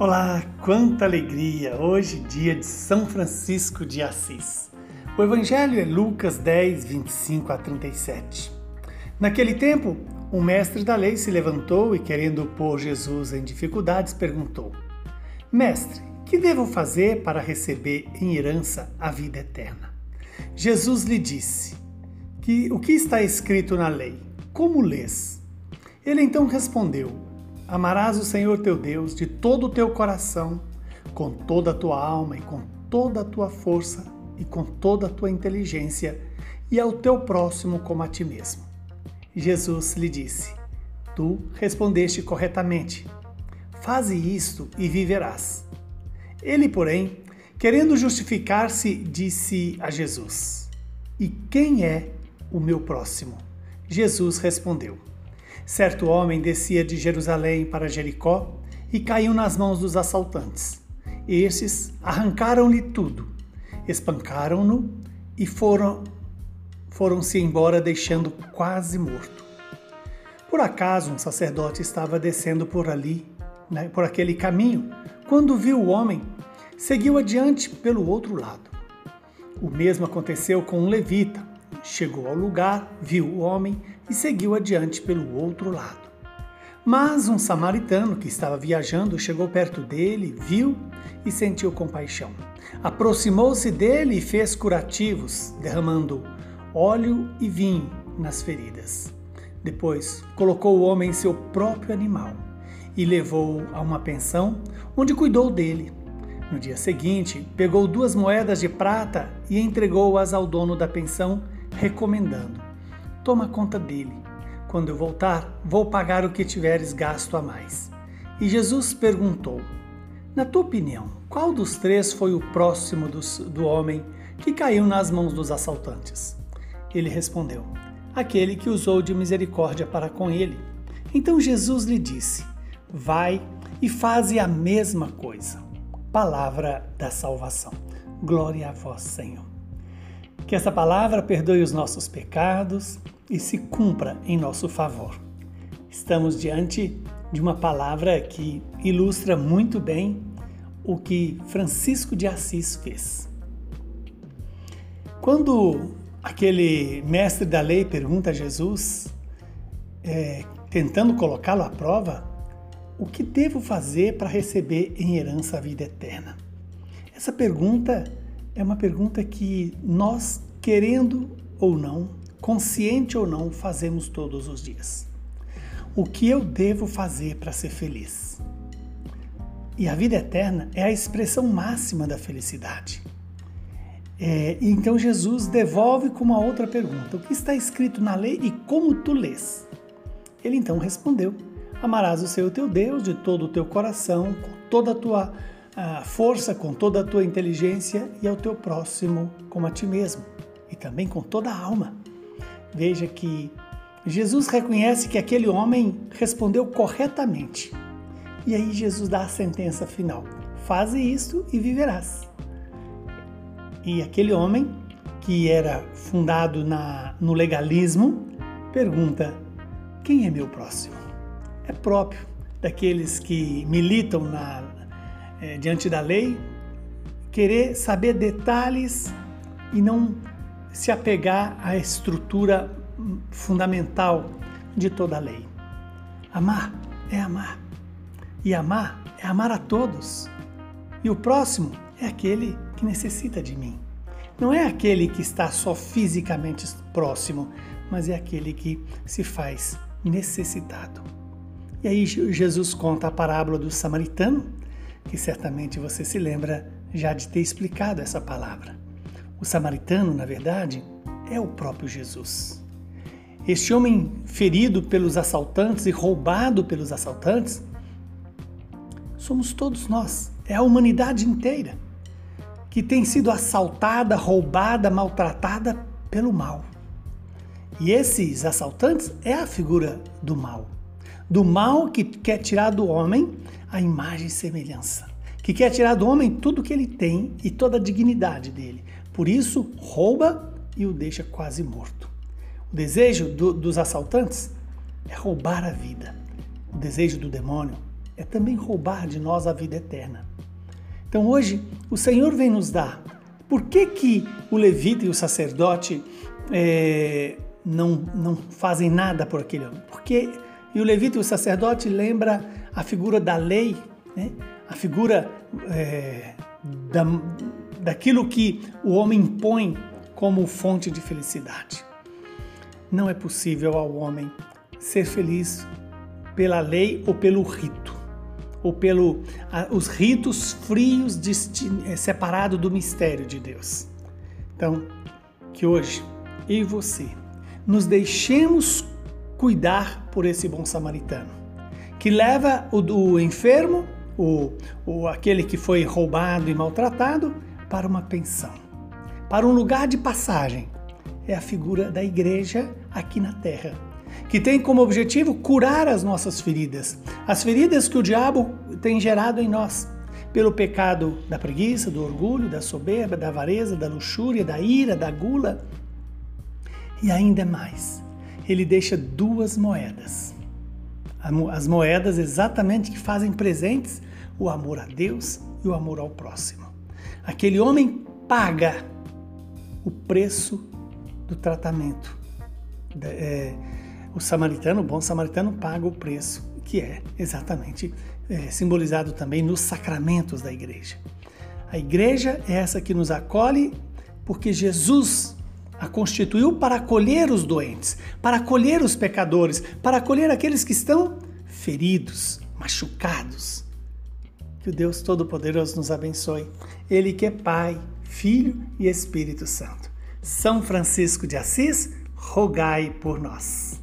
Olá, quanta alegria! Hoje, dia de São Francisco de Assis. O Evangelho é Lucas 10, 25 a 37. Naquele tempo, um mestre da lei se levantou e, querendo pôr Jesus em dificuldades, perguntou: Mestre, que devo fazer para receber em herança a vida eterna? Jesus lhe disse: que, O que está escrito na lei? Como lês? Ele então respondeu: Amarás o Senhor teu Deus de todo o teu coração, com toda a tua alma e com toda a tua força e com toda a tua inteligência, e ao teu próximo como a ti mesmo. Jesus lhe disse: Tu respondeste corretamente. Faze isto e viverás. Ele, porém, querendo justificar-se, disse a Jesus: E quem é o meu próximo? Jesus respondeu: Certo homem descia de Jerusalém para Jericó e caiu nas mãos dos assaltantes. Estes arrancaram-lhe tudo, espancaram-no e foram foram-se embora deixando quase morto. Por acaso um sacerdote estava descendo por ali, né, por aquele caminho, quando viu o homem, seguiu adiante pelo outro lado. O mesmo aconteceu com um levita. Chegou ao lugar, viu o homem e seguiu adiante pelo outro lado. Mas um samaritano que estava viajando chegou perto dele, viu e sentiu compaixão. Aproximou-se dele e fez curativos, derramando óleo e vinho nas feridas. Depois colocou o homem em seu próprio animal e levou-o a uma pensão, onde cuidou dele. No dia seguinte, pegou duas moedas de prata e entregou-as ao dono da pensão, recomendando: Toma conta dele. Quando eu voltar, vou pagar o que tiveres gasto a mais. E Jesus perguntou: Na tua opinião, qual dos três foi o próximo dos, do homem que caiu nas mãos dos assaltantes? Ele respondeu: Aquele que usou de misericórdia para com ele. Então Jesus lhe disse: Vai e faze a mesma coisa. Palavra da salvação. Glória a vós, Senhor. Que essa palavra perdoe os nossos pecados e se cumpra em nosso favor. Estamos diante de uma palavra que ilustra muito bem o que Francisco de Assis fez. Quando aquele mestre da lei pergunta a Jesus, é, tentando colocá-lo à prova, o que devo fazer para receber em herança a vida eterna? Essa pergunta é uma pergunta que nós, querendo ou não, consciente ou não, fazemos todos os dias. O que eu devo fazer para ser feliz? E a vida eterna é a expressão máxima da felicidade. É, então Jesus devolve com uma outra pergunta: O que está escrito na lei e como tu lês? Ele então respondeu: Amarás o Senhor teu Deus de todo o teu coração, com toda a tua a força, com toda a tua inteligência e ao teu próximo como a ti mesmo, e também com toda a alma. Veja que Jesus reconhece que aquele homem respondeu corretamente. E aí Jesus dá a sentença final: Faze isto e viverás. E aquele homem, que era fundado na, no legalismo, pergunta: Quem é meu próximo? É próprio daqueles que militam na, é, diante da lei, querer saber detalhes e não se apegar à estrutura fundamental de toda a lei. Amar é amar. E amar é amar a todos. E o próximo é aquele que necessita de mim. Não é aquele que está só fisicamente próximo, mas é aquele que se faz necessitado. E aí Jesus conta a parábola do samaritano, que certamente você se lembra já de ter explicado essa palavra. O samaritano, na verdade, é o próprio Jesus. Este homem ferido pelos assaltantes e roubado pelos assaltantes, somos todos nós, é a humanidade inteira que tem sido assaltada, roubada, maltratada pelo mal. E esses assaltantes é a figura do mal. Do mal que quer tirar do homem a imagem e semelhança. Que quer tirar do homem tudo que ele tem e toda a dignidade dele. Por isso, rouba e o deixa quase morto. O desejo do, dos assaltantes é roubar a vida. O desejo do demônio é também roubar de nós a vida eterna. Então hoje o Senhor vem nos dar. Por que, que o levita e o sacerdote é, não, não fazem nada por aquele homem? Porque e o levita o sacerdote lembra a figura da lei, né? a figura é, da, daquilo que o homem impõe como fonte de felicidade. Não é possível ao homem ser feliz pela lei ou pelo rito, ou pelo os ritos frios é, separados do mistério de Deus. Então, que hoje eu e você nos deixemos cuidar por esse bom samaritano, que leva o, o enfermo, o, o aquele que foi roubado e maltratado, para uma pensão, para um lugar de passagem. É a figura da igreja aqui na terra, que tem como objetivo curar as nossas feridas, as feridas que o diabo tem gerado em nós, pelo pecado da preguiça, do orgulho, da soberba, da avareza, da luxúria, da ira, da gula. E ainda mais, ele deixa duas moedas. As moedas exatamente que fazem presentes o amor a Deus e o amor ao próximo. Aquele homem paga o preço do tratamento. É, o samaritano, o bom samaritano, paga o preço, que é exatamente é, simbolizado também nos sacramentos da igreja. A igreja é essa que nos acolhe porque Jesus a constituiu para acolher os doentes, para acolher os pecadores, para acolher aqueles que estão feridos, machucados. Que o Deus Todo-Poderoso nos abençoe. Ele que é Pai, Filho e Espírito Santo. São Francisco de Assis, rogai por nós.